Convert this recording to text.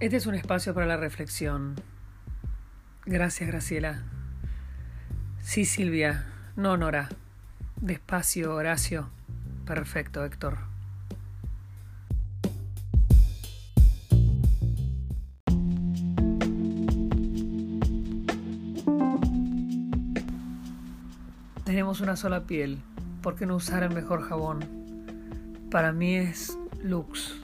Este es un espacio para la reflexión. Gracias, Graciela. Sí, Silvia. No, Nora. Despacio, Horacio. Perfecto, Héctor. Tenemos una sola piel. ¿Por qué no usar el mejor jabón? Para mí es Lux.